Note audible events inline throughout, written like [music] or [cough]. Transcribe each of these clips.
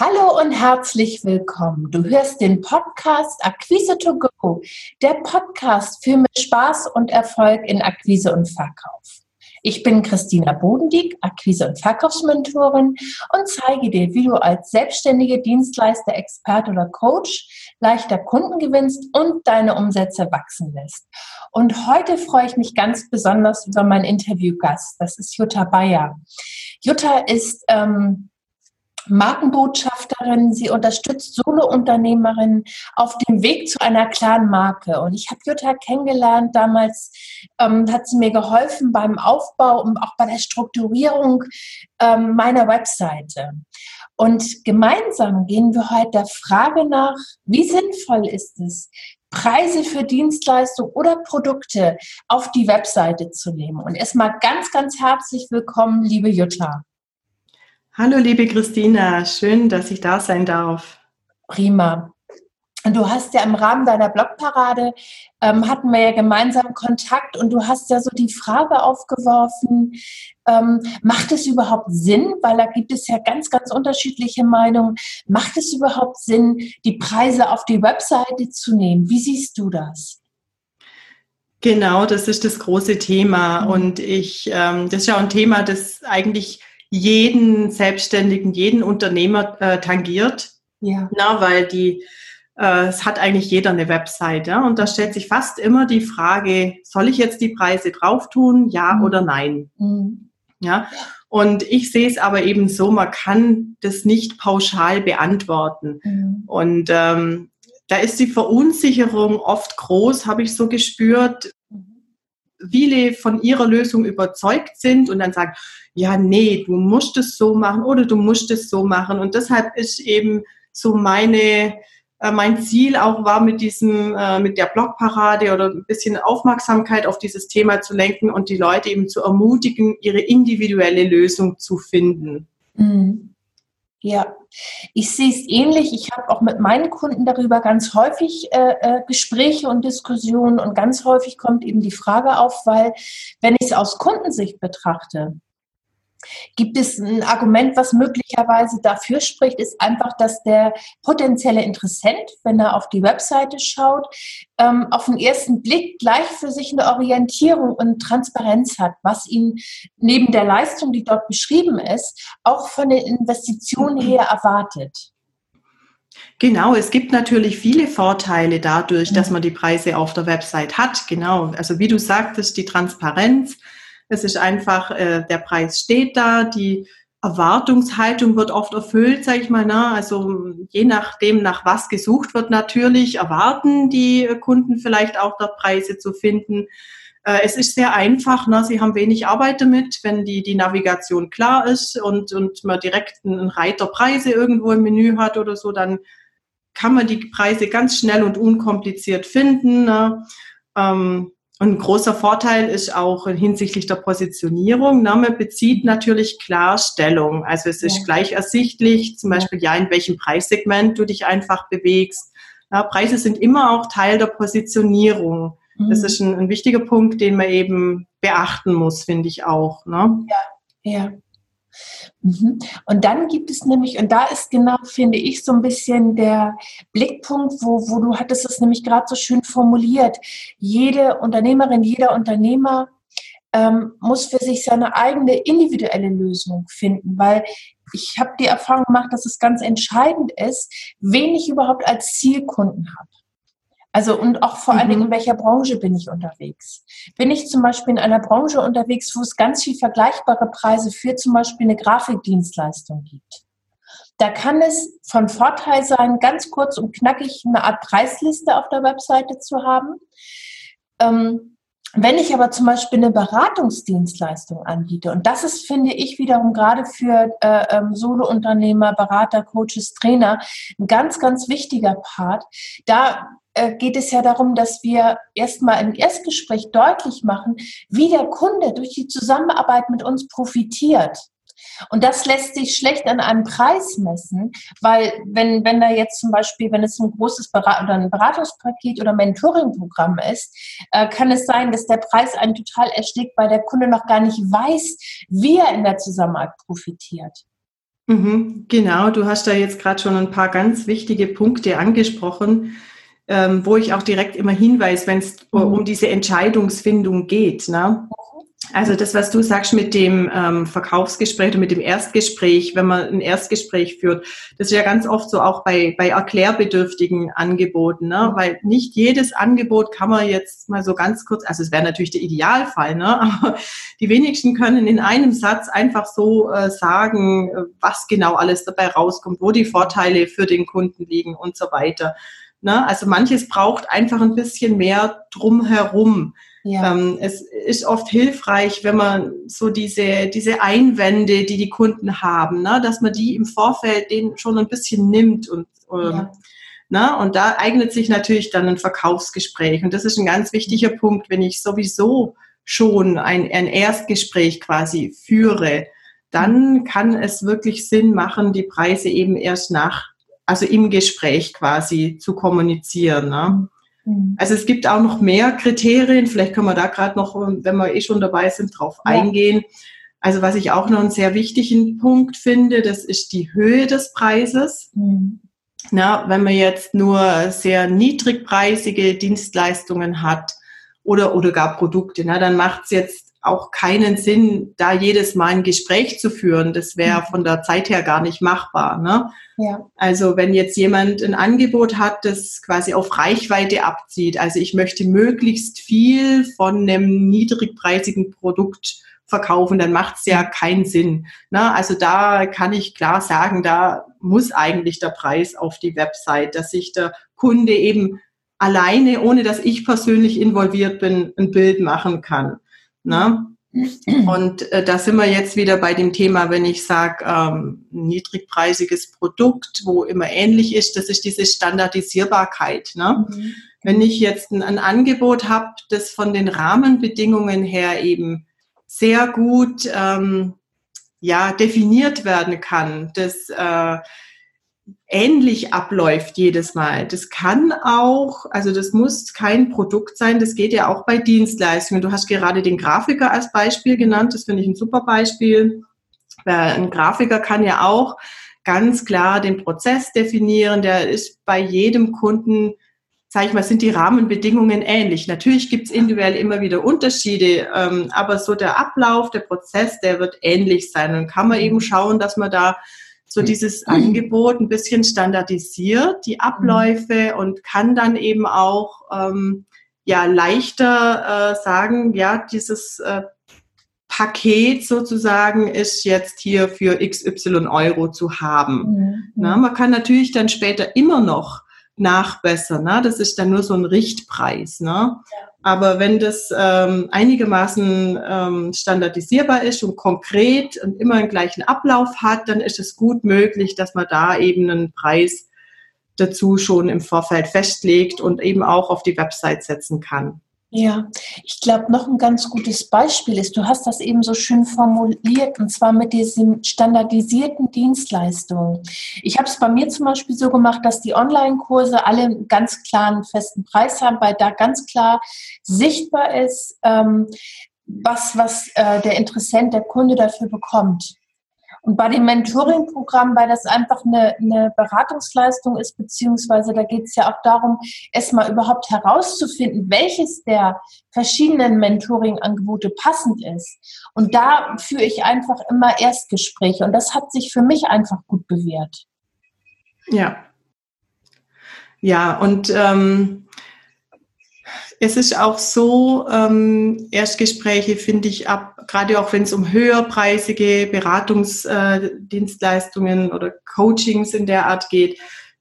Hallo und herzlich willkommen. Du hörst den Podcast Akquise to Go, der Podcast für mehr Spaß und Erfolg in Akquise und Verkauf. Ich bin Christina Bodendieck, Akquise- und Verkaufsmentorin und zeige dir, wie du als selbstständige Dienstleister, Experte oder Coach leichter Kunden gewinnst und deine Umsätze wachsen lässt. Und heute freue ich mich ganz besonders über meinen Interviewgast. Das ist Jutta Bayer. Jutta ist ähm, Markenbotschafterin, sie unterstützt Solounternehmerinnen auf dem Weg zu einer klaren Marke. Und ich habe Jutta kennengelernt, damals ähm, hat sie mir geholfen beim Aufbau und auch bei der Strukturierung ähm, meiner Webseite. Und gemeinsam gehen wir heute der Frage nach, wie sinnvoll ist es, Preise für Dienstleistungen oder Produkte auf die Webseite zu nehmen. Und erstmal ganz, ganz herzlich willkommen, liebe Jutta. Hallo, liebe Christina, schön, dass ich da sein darf. Prima. Du hast ja im Rahmen deiner Blogparade ähm, hatten wir ja gemeinsam Kontakt und du hast ja so die Frage aufgeworfen, ähm, macht es überhaupt Sinn, weil da gibt es ja ganz, ganz unterschiedliche Meinungen, macht es überhaupt Sinn, die Preise auf die Webseite zu nehmen? Wie siehst du das? Genau, das ist das große Thema mhm. und ich, ähm, das ist ja ein Thema, das eigentlich jeden Selbstständigen, jeden Unternehmer äh, tangiert. Ja. Na, weil die, äh, es hat eigentlich jeder eine Webseite. Ja? Und da stellt sich fast immer die Frage, soll ich jetzt die Preise drauf tun, ja mhm. oder nein? Mhm. Ja. Und ich sehe es aber eben so, man kann das nicht pauschal beantworten. Mhm. Und ähm, da ist die Verunsicherung oft groß, habe ich so gespürt. Viele von ihrer Lösung überzeugt sind und dann sagen, ja, nee, du musst es so machen oder du musst es so machen. Und deshalb ist eben so meine, äh, mein Ziel auch war, mit diesem, äh, mit der Blogparade oder ein bisschen Aufmerksamkeit auf dieses Thema zu lenken und die Leute eben zu ermutigen, ihre individuelle Lösung zu finden. Mhm. Ja, ich sehe es ähnlich. Ich habe auch mit meinen Kunden darüber ganz häufig äh, äh, Gespräche und Diskussionen und ganz häufig kommt eben die Frage auf, weil wenn ich es aus Kundensicht betrachte, Gibt es ein Argument, was möglicherweise dafür spricht, ist einfach, dass der potenzielle Interessent, wenn er auf die Webseite schaut, ähm, auf den ersten Blick gleich für sich eine Orientierung und Transparenz hat, was ihn neben der Leistung, die dort beschrieben ist, auch von den Investitionen her erwartet. Genau, es gibt natürlich viele Vorteile dadurch, dass man die Preise auf der Website hat. Genau, also wie du sagtest, die Transparenz, es ist einfach, äh, der Preis steht da, die Erwartungshaltung wird oft erfüllt, sage ich mal. Ne? Also je nachdem, nach was gesucht wird, natürlich erwarten die Kunden vielleicht auch dort Preise zu finden. Äh, es ist sehr einfach, ne? sie haben wenig Arbeit damit, wenn die, die Navigation klar ist und, und man direkt einen Reiter Preise irgendwo im Menü hat oder so, dann kann man die Preise ganz schnell und unkompliziert finden. Ne? Ähm, und ein großer Vorteil ist auch hinsichtlich der Positionierung. Man bezieht natürlich klar Stellung. Also es ist ja. gleich ersichtlich, zum Beispiel ja, in welchem Preissegment du dich einfach bewegst. Ja, Preise sind immer auch Teil der Positionierung. Mhm. Das ist ein, ein, wichtiger Punkt, den man eben beachten muss, finde ich auch. Ne? Ja, ja. Mhm. Und dann gibt es nämlich, und da ist genau, finde ich, so ein bisschen der Blickpunkt, wo, wo du hattest es nämlich gerade so schön formuliert. Jede Unternehmerin, jeder Unternehmer ähm, muss für sich seine eigene individuelle Lösung finden, weil ich habe die Erfahrung gemacht, dass es ganz entscheidend ist, wen ich überhaupt als Zielkunden habe. Also und auch vor mhm. allen Dingen, in welcher Branche bin ich unterwegs? Bin ich zum Beispiel in einer Branche unterwegs, wo es ganz viel vergleichbare Preise für zum Beispiel eine Grafikdienstleistung gibt? Da kann es von Vorteil sein, ganz kurz und knackig eine Art Preisliste auf der Webseite zu haben. Ähm, wenn ich aber zum Beispiel eine Beratungsdienstleistung anbiete, und das ist, finde ich, wiederum gerade für äh, ähm, Solounternehmer, Berater, Coaches, Trainer ein ganz, ganz wichtiger Part, da geht es ja darum, dass wir erstmal im Erstgespräch deutlich machen, wie der Kunde durch die Zusammenarbeit mit uns profitiert. Und das lässt sich schlecht an einem Preis messen, weil wenn, wenn da jetzt zum Beispiel, wenn es ein großes Berat oder ein Beratungspaket oder Mentoring-Programm ist, äh, kann es sein, dass der Preis einen total erstickt, weil der Kunde noch gar nicht weiß, wie er in der Zusammenarbeit profitiert. Mhm, genau, du hast da jetzt gerade schon ein paar ganz wichtige Punkte angesprochen, ähm, wo ich auch direkt immer hinweise, wenn es mhm. um diese Entscheidungsfindung geht. Ne? Also das, was du sagst mit dem ähm, Verkaufsgespräch oder mit dem Erstgespräch, wenn man ein Erstgespräch führt, das ist ja ganz oft so auch bei, bei erklärbedürftigen Angeboten, ne? weil nicht jedes Angebot kann man jetzt mal so ganz kurz, also es wäre natürlich der Idealfall, ne? [laughs] aber die wenigsten können in einem Satz einfach so äh, sagen, was genau alles dabei rauskommt, wo die Vorteile für den Kunden liegen und so weiter. Ne? Also manches braucht einfach ein bisschen mehr drumherum. Ja. Ähm, es ist oft hilfreich, wenn man so diese, diese Einwände, die die Kunden haben, ne, dass man die im Vorfeld denen schon ein bisschen nimmt und ähm, ja. Na, ne, und da eignet sich natürlich dann ein Verkaufsgespräch. Und das ist ein ganz wichtiger Punkt, wenn ich sowieso schon ein, ein Erstgespräch quasi führe, dann kann es wirklich Sinn machen, die Preise eben erst nach, also im Gespräch quasi zu kommunizieren. Ne? Mhm. Also es gibt auch noch mehr Kriterien, vielleicht können wir da gerade noch, wenn wir eh schon dabei sind, drauf ja. eingehen. Also was ich auch noch einen sehr wichtigen Punkt finde, das ist die Höhe des Preises. Mhm. Na, wenn man jetzt nur sehr niedrigpreisige Dienstleistungen hat oder, oder gar Produkte, na, dann macht es jetzt auch keinen Sinn, da jedes Mal ein Gespräch zu führen. Das wäre mhm. von der Zeit her gar nicht machbar. Ne? Ja. Also wenn jetzt jemand ein Angebot hat, das quasi auf Reichweite abzieht, also ich möchte möglichst viel von einem niedrigpreisigen Produkt verkaufen, dann macht es ja keinen Sinn. Ne? Also da kann ich klar sagen, da muss eigentlich der Preis auf die Website, dass sich der Kunde eben alleine, ohne dass ich persönlich involviert bin, ein Bild machen kann. Ne? Und äh, da sind wir jetzt wieder bei dem Thema, wenn ich sage, ähm, niedrigpreisiges Produkt, wo immer ähnlich ist, das ist diese Standardisierbarkeit. Ne? Mhm. Wenn ich jetzt ein, ein Angebot habe, das von den Rahmenbedingungen her eben sehr gut ähm, ja, definiert werden kann, das äh, ähnlich abläuft jedes Mal. Das kann auch, also das muss kein Produkt sein, das geht ja auch bei Dienstleistungen. Du hast gerade den Grafiker als Beispiel genannt, das finde ich ein super Beispiel. Ein Grafiker kann ja auch ganz klar den Prozess definieren, der ist bei jedem Kunden, sage ich mal, sind die Rahmenbedingungen ähnlich. Natürlich gibt es individuell immer wieder Unterschiede, ähm, aber so der Ablauf, der Prozess, der wird ähnlich sein. Und kann man eben schauen, dass man da so dieses Angebot ein bisschen standardisiert, die Abläufe und kann dann eben auch ähm, ja leichter äh, sagen, ja, dieses äh, Paket sozusagen ist jetzt hier für XY Euro zu haben. Mhm. Na, man kann natürlich dann später immer noch nachbessern. Ne? Das ist dann nur so ein Richtpreis. Ne? Aber wenn das ähm, einigermaßen ähm, standardisierbar ist und konkret und immer einen gleichen Ablauf hat, dann ist es gut möglich, dass man da eben einen Preis dazu schon im Vorfeld festlegt und eben auch auf die Website setzen kann. Ja, ich glaube, noch ein ganz gutes Beispiel ist, du hast das eben so schön formuliert, und zwar mit diesen standardisierten Dienstleistungen. Ich habe es bei mir zum Beispiel so gemacht, dass die Online-Kurse alle einen ganz klaren festen Preis haben, weil da ganz klar sichtbar ist, ähm, was, was äh, der Interessent, der Kunde dafür bekommt. Und bei dem Mentoring-Programm, weil das einfach eine, eine Beratungsleistung ist, beziehungsweise da geht es ja auch darum, erstmal überhaupt herauszufinden, welches der verschiedenen Mentoring-Angebote passend ist. Und da führe ich einfach immer Erstgespräche. Und das hat sich für mich einfach gut bewährt. Ja. Ja, und ähm, es ist auch so, ähm, Erstgespräche finde ich ab, gerade auch wenn es um höherpreisige Beratungsdienstleistungen äh, oder Coachings in der Art geht,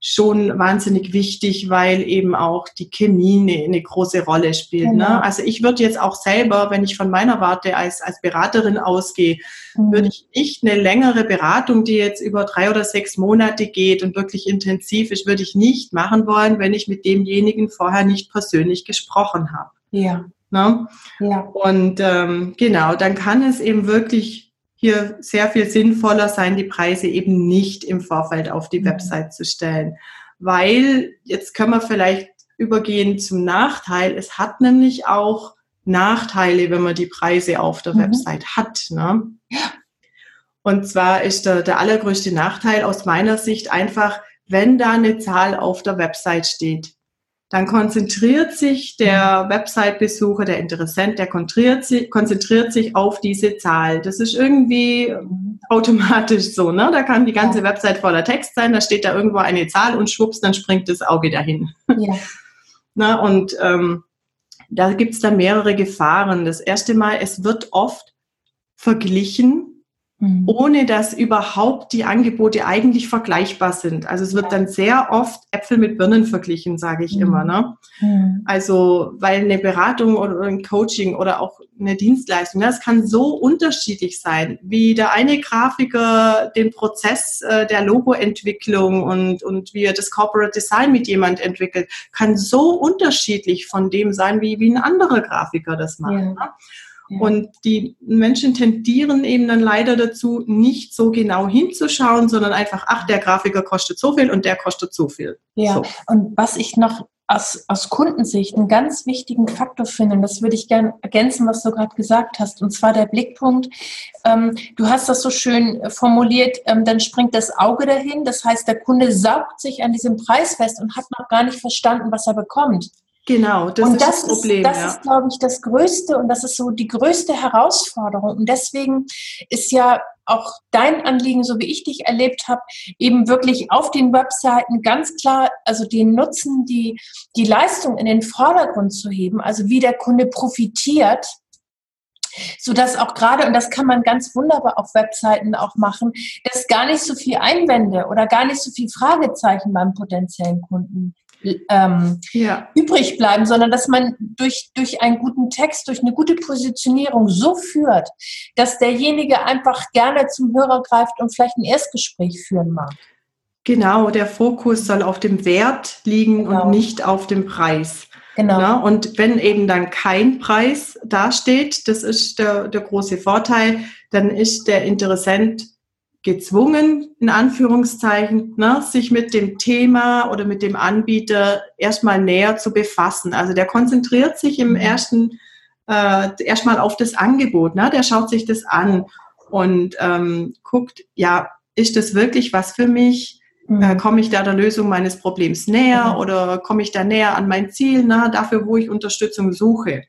schon wahnsinnig wichtig, weil eben auch die Chemie eine, eine große Rolle spielt. Ne? Genau. Ne? Also ich würde jetzt auch selber, wenn ich von meiner Warte als, als Beraterin ausgehe, mhm. würde ich nicht eine längere Beratung, die jetzt über drei oder sechs Monate geht und wirklich intensiv ist, würde ich nicht machen wollen, wenn ich mit demjenigen vorher nicht persönlich gesprochen habe. Ja. Ne? ja. Und ähm, genau, dann kann es eben wirklich hier sehr viel sinnvoller sein, die Preise eben nicht im Vorfeld auf die mhm. Website zu stellen. Weil, jetzt können wir vielleicht übergehen zum Nachteil. Es hat nämlich auch Nachteile, wenn man die Preise auf der mhm. Website hat. Ne? Und zwar ist der, der allergrößte Nachteil aus meiner Sicht einfach, wenn da eine Zahl auf der Website steht, dann konzentriert sich der. Website-Besucher, der Interessent, der konzentriert sich, konzentriert sich auf diese Zahl. Das ist irgendwie automatisch so, ne? Da kann die ganze ja. Website voller Text sein, da steht da irgendwo eine Zahl und schwupps, dann springt das Auge dahin. Ja. [laughs] Na, und ähm, da gibt's dann mehrere Gefahren. Das erste Mal, es wird oft verglichen Mhm. ohne dass überhaupt die Angebote eigentlich vergleichbar sind. Also es wird dann sehr oft Äpfel mit Birnen verglichen, sage ich mhm. immer. Ne? Mhm. Also weil eine Beratung oder ein Coaching oder auch eine Dienstleistung, das kann so unterschiedlich sein, wie der eine Grafiker den Prozess äh, der Logoentwicklung und, und wie er das Corporate Design mit jemand entwickelt, kann so unterschiedlich von dem sein, wie, wie ein anderer Grafiker das macht. Ja. Ne? Und die Menschen tendieren eben dann leider dazu, nicht so genau hinzuschauen, sondern einfach, ach, der Grafiker kostet so viel und der kostet so viel. Ja, so. und was ich noch aus, aus Kundensicht einen ganz wichtigen Faktor finde, und das würde ich gerne ergänzen, was du gerade gesagt hast, und zwar der Blickpunkt, ähm, du hast das so schön formuliert, ähm, dann springt das Auge dahin, das heißt, der Kunde saugt sich an diesem Preis fest und hat noch gar nicht verstanden, was er bekommt. Genau, das und ist das, das Problem. Ist, das ja. ist, glaube ich, das Größte und das ist so die größte Herausforderung. Und deswegen ist ja auch dein Anliegen, so wie ich dich erlebt habe, eben wirklich auf den Webseiten ganz klar, also den Nutzen, die, die Leistung in den Vordergrund zu heben, also wie der Kunde profitiert so dass auch gerade, und das kann man ganz wunderbar auf Webseiten auch machen, dass gar nicht so viel Einwände oder gar nicht so viel Fragezeichen beim potenziellen Kunden ähm, ja. übrig bleiben, sondern dass man durch, durch einen guten Text, durch eine gute Positionierung so führt, dass derjenige einfach gerne zum Hörer greift und vielleicht ein Erstgespräch führen mag. Genau, der Fokus soll auf dem Wert liegen genau. und nicht auf dem Preis. Genau. Na, und wenn eben dann kein Preis dasteht, das ist der, der große Vorteil, dann ist der Interessent gezwungen, in Anführungszeichen, ne, sich mit dem Thema oder mit dem Anbieter erstmal näher zu befassen. Also der konzentriert sich im mhm. ersten äh, erstmal auf das Angebot, ne? der schaut sich das an und ähm, guckt, ja, ist das wirklich was für mich? Mhm. Äh, komme ich da der Lösung meines Problems näher mhm. oder komme ich da näher an mein Ziel, ne? dafür, wo ich Unterstützung suche?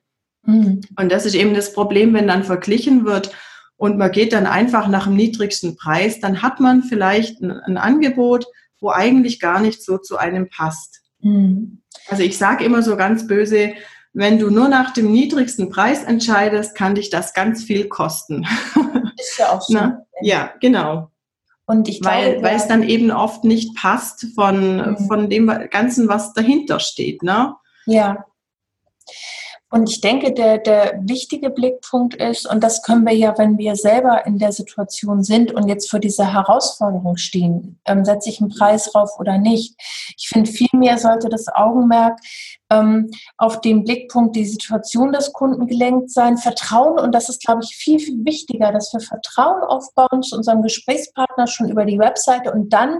Mhm. Und das ist eben das Problem, wenn dann verglichen wird, und man geht dann einfach nach dem niedrigsten Preis, dann hat man vielleicht ein, ein Angebot, wo eigentlich gar nicht so zu einem passt. Mhm. Also ich sage immer so ganz böse, wenn du nur nach dem niedrigsten Preis entscheidest, kann dich das ganz viel kosten. [laughs] Ist ja auch so. Na? Ja, genau. Und ich glaube, weil, weil es dann eben oft nicht passt von, mhm. von dem Ganzen, was dahinter steht. Ne? Ja. Und ich denke, der, der wichtige Blickpunkt ist, und das können wir ja, wenn wir selber in der Situation sind und jetzt vor dieser Herausforderung stehen, ähm, setze ich einen Preis drauf oder nicht. Ich finde, vielmehr sollte das Augenmerk ähm, auf den Blickpunkt die Situation des Kunden gelenkt sein, Vertrauen, und das ist, glaube ich, viel, viel wichtiger, dass wir Vertrauen aufbauen zu unserem Gesprächspartner schon über die Webseite und dann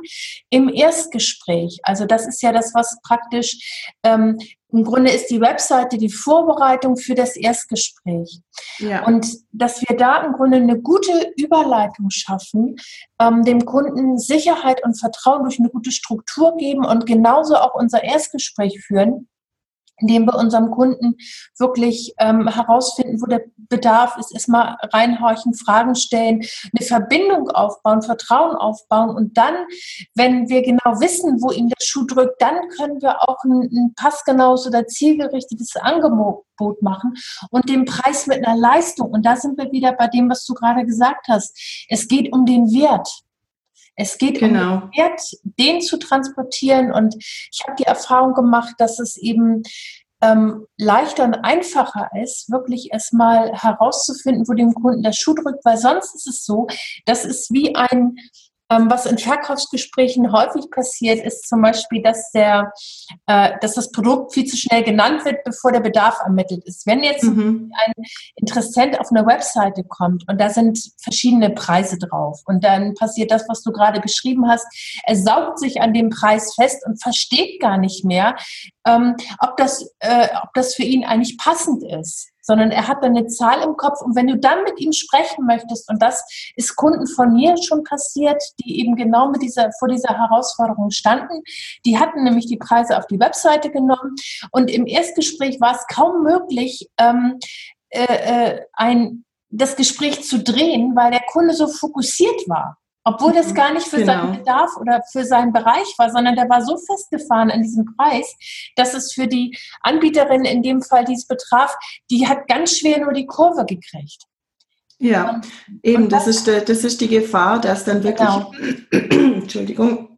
im Erstgespräch. Also das ist ja das, was praktisch ähm, im Grunde ist die Webseite die Vorbereitung für das Erstgespräch. Ja. Und dass wir da im Grunde eine gute Überleitung schaffen, ähm, dem Kunden Sicherheit und Vertrauen durch eine gute Struktur geben und genauso auch unser Erstgespräch führen, indem wir unserem Kunden wirklich ähm, herausfinden, wo der Bedarf ist, erstmal reinhorchen, Fragen stellen, eine Verbindung aufbauen, Vertrauen aufbauen und dann, wenn wir genau wissen, wo ihm der Schuh drückt, dann können wir auch ein, ein passgenaues oder zielgerichtetes Angebot machen und den Preis mit einer Leistung. Und da sind wir wieder bei dem, was du gerade gesagt hast. Es geht um den Wert. Es geht genau. um den Wert, den zu transportieren. Und ich habe die Erfahrung gemacht, dass es eben ähm, leichter und einfacher ist, wirklich erstmal herauszufinden, wo dem Kunden der Schuh drückt, weil sonst ist es so, das ist wie ein was in Verkaufsgesprächen häufig passiert, ist zum Beispiel, dass, der, äh, dass das Produkt viel zu schnell genannt wird, bevor der Bedarf ermittelt ist. Wenn jetzt mhm. ein Interessent auf eine Webseite kommt und da sind verschiedene Preise drauf und dann passiert das, was du gerade beschrieben hast, er saugt sich an dem Preis fest und versteht gar nicht mehr, ähm, ob, das, äh, ob das für ihn eigentlich passend ist. Sondern er hat dann eine Zahl im Kopf und wenn du dann mit ihm sprechen möchtest, und das ist Kunden von mir schon passiert, die eben genau mit dieser, vor dieser Herausforderung standen, die hatten nämlich die Preise auf die Webseite genommen und im Erstgespräch war es kaum möglich, ähm, äh, äh ein, das Gespräch zu drehen, weil der Kunde so fokussiert war. Obwohl das gar nicht für genau. seinen Bedarf oder für seinen Bereich war, sondern der war so festgefahren an diesem Preis, dass es für die Anbieterin in dem Fall, die es betraf, die hat ganz schwer nur die Kurve gekriegt. Ja, und, eben, und das, das, ist, das ist die Gefahr, dass dann wirklich, genau. [clears throat] Entschuldigung,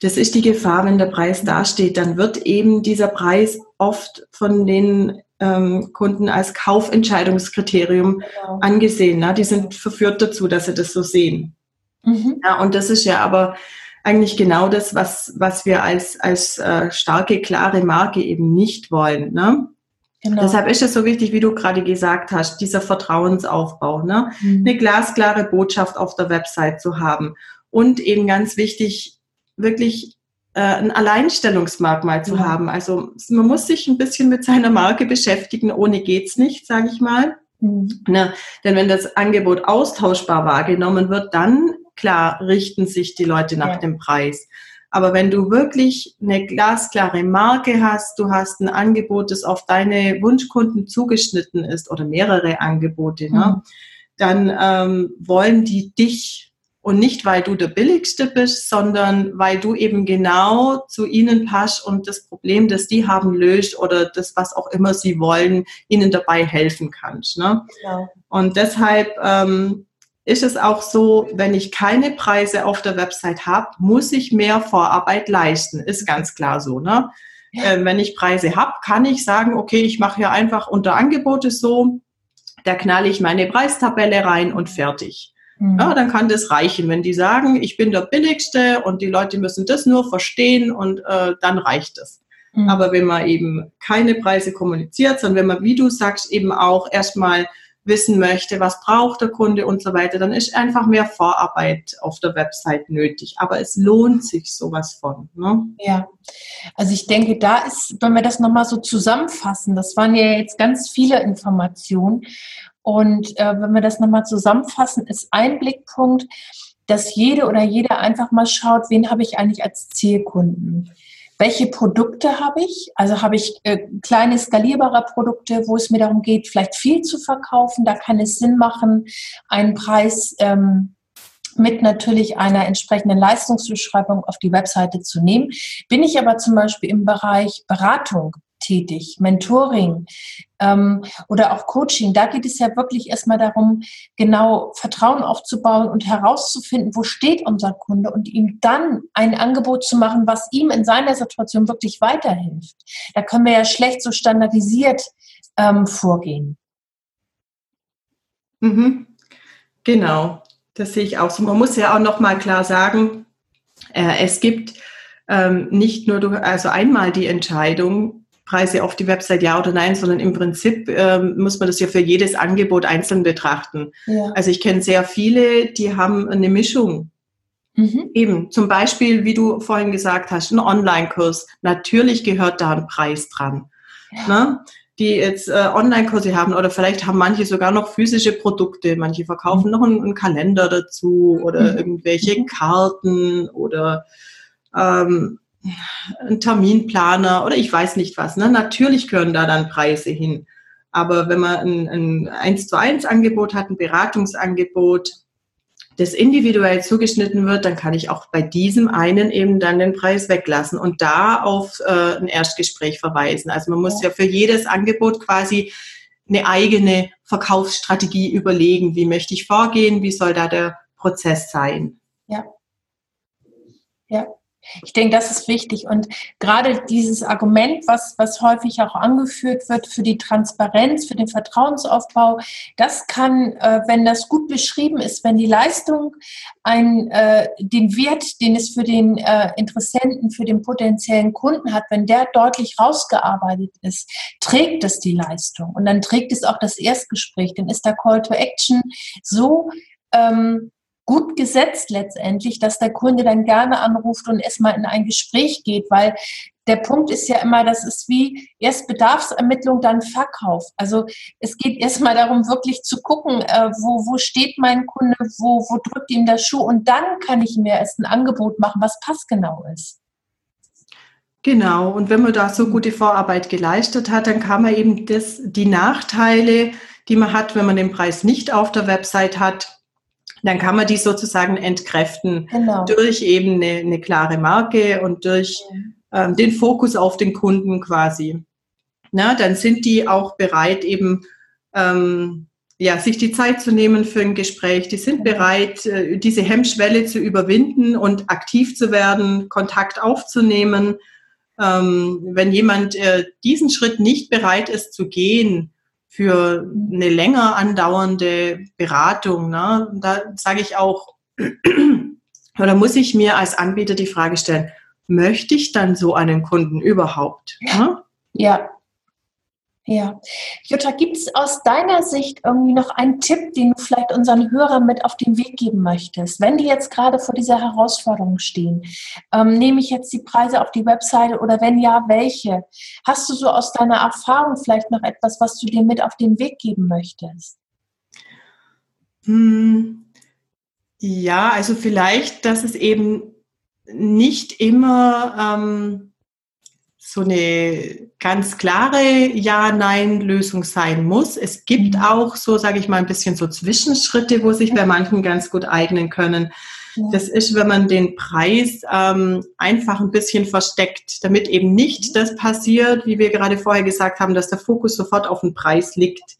das ist die Gefahr, wenn der Preis dasteht, dann wird eben dieser Preis oft von den ähm, Kunden als Kaufentscheidungskriterium genau. angesehen. Ne? Die sind verführt dazu, dass sie das so sehen. Mhm. Ja, und das ist ja aber eigentlich genau das, was, was wir als, als äh, starke, klare Marke eben nicht wollen. Ne? Genau. Deshalb ist es so wichtig, wie du gerade gesagt hast, dieser Vertrauensaufbau, ne? Mhm. eine glasklare Botschaft auf der Website zu haben und eben ganz wichtig, wirklich ein Alleinstellungsmerkmal zu ja. haben. Also man muss sich ein bisschen mit seiner Marke beschäftigen, ohne geht's nicht, sage ich mal. Mhm. Ne? Denn wenn das Angebot austauschbar wahrgenommen wird, dann klar richten sich die Leute nach ja. dem Preis. Aber wenn du wirklich eine glasklare Marke hast, du hast ein Angebot, das auf deine Wunschkunden zugeschnitten ist oder mehrere Angebote, ne? mhm. ne, dann ähm, wollen die dich und nicht, weil du der Billigste bist, sondern weil du eben genau zu ihnen passt und das Problem, das die haben, löst oder das, was auch immer sie wollen, ihnen dabei helfen kannst. Ne? Ja. Und deshalb ähm, ist es auch so, wenn ich keine Preise auf der Website habe, muss ich mehr Vorarbeit leisten. Ist ganz klar so. Ne? Ja. Äh, wenn ich Preise habe, kann ich sagen, okay, ich mache hier einfach unter Angebote so, da knalle ich meine Preistabelle rein und fertig. Mhm. Ja, dann kann das reichen, wenn die sagen, ich bin der Billigste und die Leute müssen das nur verstehen und äh, dann reicht es. Mhm. Aber wenn man eben keine Preise kommuniziert, sondern wenn man, wie du sagst, eben auch erstmal wissen möchte, was braucht der Kunde und so weiter, dann ist einfach mehr Vorarbeit auf der Website nötig. Aber es lohnt sich sowas von. Ne? Ja, also ich denke, da ist, wenn wir das nochmal so zusammenfassen, das waren ja jetzt ganz viele Informationen. Und äh, wenn wir das nochmal zusammenfassen, ist ein Blickpunkt, dass jede oder jeder einfach mal schaut, wen habe ich eigentlich als Zielkunden? Welche Produkte habe ich? Also habe ich äh, kleine skalierbare Produkte, wo es mir darum geht, vielleicht viel zu verkaufen. Da kann es Sinn machen, einen Preis ähm, mit natürlich einer entsprechenden Leistungsbeschreibung auf die Webseite zu nehmen. Bin ich aber zum Beispiel im Bereich Beratung tätig, Mentoring ähm, oder auch Coaching. Da geht es ja wirklich erstmal darum, genau Vertrauen aufzubauen und herauszufinden, wo steht unser Kunde und ihm dann ein Angebot zu machen, was ihm in seiner Situation wirklich weiterhilft. Da können wir ja schlecht so standardisiert ähm, vorgehen. Mhm. Genau, das sehe ich auch so. Man muss ja auch noch mal klar sagen, äh, es gibt ähm, nicht nur durch, also einmal die Entscheidung, Preise auf die Website ja oder nein, sondern im Prinzip ähm, muss man das ja für jedes Angebot einzeln betrachten. Ja. Also ich kenne sehr viele, die haben eine Mischung. Mhm. Eben, zum Beispiel, wie du vorhin gesagt hast, ein Online-Kurs. Natürlich gehört da ein Preis dran. Ja. Ne? Die jetzt äh, Online-Kurse haben oder vielleicht haben manche sogar noch physische Produkte. Manche verkaufen mhm. noch einen, einen, Kalender dazu oder mhm. irgendwelche mhm. Karten oder ähm, ein Terminplaner oder ich weiß nicht was. Ne? Natürlich gehören da dann Preise hin. Aber wenn man ein, ein 1 zu 1 Angebot hat, ein Beratungsangebot, das individuell zugeschnitten wird, dann kann ich auch bei diesem einen eben dann den Preis weglassen und da auf äh, ein Erstgespräch verweisen. Also man muss ja für jedes Angebot quasi eine eigene Verkaufsstrategie überlegen. Wie möchte ich vorgehen? Wie soll da der Prozess sein? Ja. Ja. Ich denke, das ist wichtig. Und gerade dieses Argument, was, was häufig auch angeführt wird für die Transparenz, für den Vertrauensaufbau, das kann, äh, wenn das gut beschrieben ist, wenn die Leistung ein, äh, den Wert, den es für den äh, Interessenten, für den potenziellen Kunden hat, wenn der deutlich rausgearbeitet ist, trägt es die Leistung. Und dann trägt es auch das Erstgespräch. Dann ist der Call to Action so ähm, gut gesetzt letztendlich, dass der Kunde dann gerne anruft und erstmal in ein Gespräch geht, weil der Punkt ist ja immer, das ist wie erst Bedarfsermittlung, dann Verkauf. Also es geht erstmal darum, wirklich zu gucken, äh, wo, wo steht mein Kunde, wo, wo drückt ihm der Schuh und dann kann ich mir erst ein Angebot machen, was passgenau ist. Genau, und wenn man da so gute Vorarbeit geleistet hat, dann kann man eben das, die Nachteile, die man hat, wenn man den Preis nicht auf der Website hat, dann kann man die sozusagen entkräften genau. durch eben eine, eine, klare Marke und durch ähm, den Fokus auf den Kunden quasi. Na, dann sind die auch bereit, eben ähm, ja, sich die Zeit zu nehmen für ein Gespräch. Die sind bereit, äh, diese Hemmschwelle zu überwinden und aktiv zu werden, Kontakt aufzunehmen ähm, wenn jemand äh, diesen Schritt nicht bereit ist zu gehen für eine länger andauernde Beratung, ne, da sage ich auch, [clears throat] oder muss ich mir als Anbieter die Frage stellen, möchte ich dann so einen Kunden überhaupt? Ne? Ja, ja. Jutta, gibt es aus deiner Sicht irgendwie noch einen Tipp, den du vielleicht unseren Hörern mit auf den Weg geben möchtest? Wenn die jetzt gerade vor dieser Herausforderung stehen, ähm, nehme ich jetzt die Preise auf die Webseite oder wenn ja, welche? Hast du so aus deiner Erfahrung vielleicht noch etwas, was du dir mit auf den Weg geben möchtest? Hm. Ja, also vielleicht, dass es eben nicht immer ähm, so eine ganz klare Ja-Nein-Lösung sein muss. Es gibt mhm. auch so, sage ich mal, ein bisschen so Zwischenschritte, wo sich bei manchen ganz gut eignen können. Das ist, wenn man den Preis ähm, einfach ein bisschen versteckt, damit eben nicht das passiert, wie wir gerade vorher gesagt haben, dass der Fokus sofort auf den Preis liegt.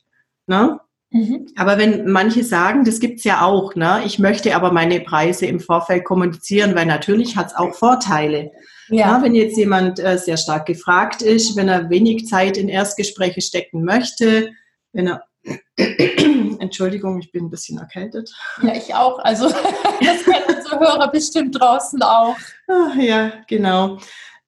Ne? Mhm. Aber wenn manche sagen, das gibt's ja auch, ne? ich möchte aber meine Preise im Vorfeld kommunizieren, weil natürlich hat's auch Vorteile. Ja. ja. wenn jetzt jemand äh, sehr stark gefragt ist, wenn er wenig Zeit in Erstgespräche stecken möchte, wenn er [clears throat] Entschuldigung, ich bin ein bisschen erkältet. Ja, ich auch. Also [laughs] das kennen unsere Hörer bestimmt draußen auch. Ach, ja, genau.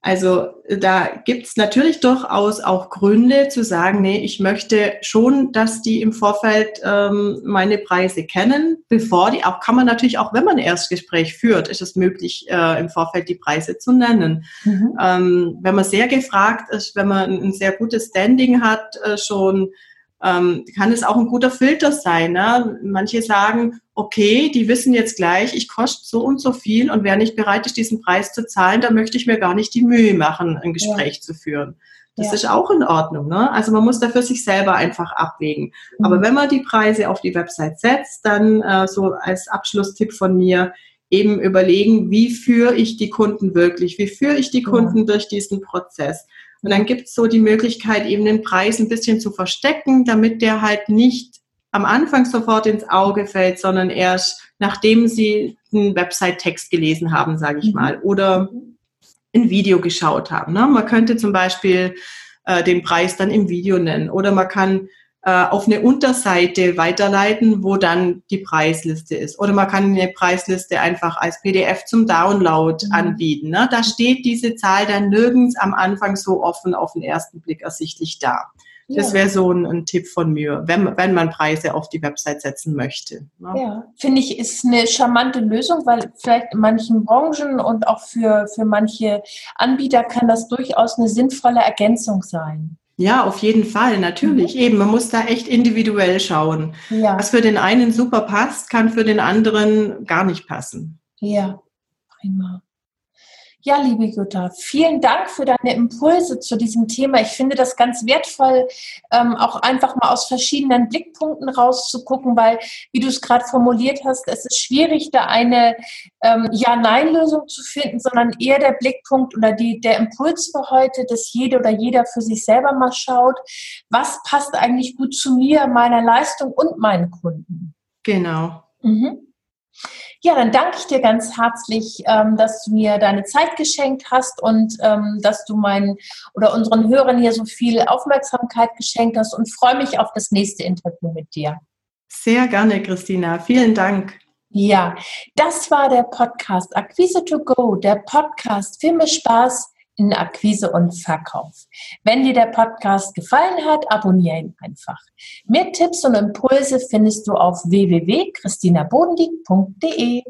Also da gibt es natürlich durchaus auch Gründe zu sagen, nee, ich möchte schon, dass die im Vorfeld ähm, meine Preise kennen, bevor die auch, kann man natürlich auch, wenn man ein Erstgespräch führt, ist es möglich, äh, im Vorfeld die Preise zu nennen. Mhm. Ähm, wenn man sehr gefragt ist, wenn man ein sehr gutes Standing hat, äh, schon ähm, kann es auch ein guter Filter sein. Ne? Manche sagen, okay, die wissen jetzt gleich, ich koste so und so viel und wer nicht bereit ist, diesen Preis zu zahlen, da möchte ich mir gar nicht die Mühe machen, ein Gespräch ja. zu führen. Das ja. ist auch in Ordnung. Ne? Also man muss dafür sich selber einfach abwägen. Mhm. Aber wenn man die Preise auf die Website setzt, dann äh, so als Abschlusstipp von mir, eben überlegen, wie führe ich die Kunden wirklich, wie führe ich die Kunden ja. durch diesen Prozess. Und dann gibt es so die Möglichkeit, eben den Preis ein bisschen zu verstecken, damit der halt nicht am Anfang sofort ins Auge fällt, sondern erst nachdem Sie einen Website-Text gelesen haben, sage ich mhm. mal, oder ein Video geschaut haben. Ne? Man könnte zum Beispiel äh, den Preis dann im Video nennen oder man kann auf eine Unterseite weiterleiten, wo dann die Preisliste ist. Oder man kann eine Preisliste einfach als PDF zum Download mhm. anbieten. Ne? Da steht diese Zahl dann nirgends am Anfang so offen auf den ersten Blick ersichtlich da. Ja. Das wäre so ein, ein, Tipp von mir, wenn, wenn man Preise auf die Website setzen möchte. Ne? Ja, finde ich, ist eine charmante Lösung, weil vielleicht in manchen Branchen und auch für, für manche Anbieter kann das durchaus eine sinnvolle Ergänzung sein. Ja, auf jeden Fall, natürlich. Mhm. Eben, man muss da echt individuell schauen. Ja. Was für den einen super passt, kann für den anderen gar nicht passen. Ja, prima. Ja, liebe Jutta, vielen Dank für deine Impulse zu diesem Thema. Ich finde das ganz wertvoll, ähm, auch einfach mal aus verschiedenen Blickpunkten rauszugucken, weil, wie du es gerade formuliert hast, es ist schwierig, da eine ähm, Ja-Nein-Lösung zu finden, sondern eher der Blickpunkt oder die, der Impuls für heute, dass jede oder jeder für sich selber mal schaut, was passt eigentlich gut zu mir, meiner Leistung und meinen Kunden. Genau. Mhm. Ja, dann danke ich dir ganz herzlich, ähm, dass du mir deine Zeit geschenkt hast und ähm, dass du meinen oder unseren Hörern hier so viel Aufmerksamkeit geschenkt hast und freue mich auf das nächste Interview mit dir. Sehr gerne, Christina. Vielen Dank. Ja, das war der Podcast Akquise to Go, der Podcast für mehr Spaß in Akquise und Verkauf. Wenn dir der Podcast gefallen hat, abonniere ihn einfach. Mehr Tipps und Impulse findest du auf www.christinabodendieck.de.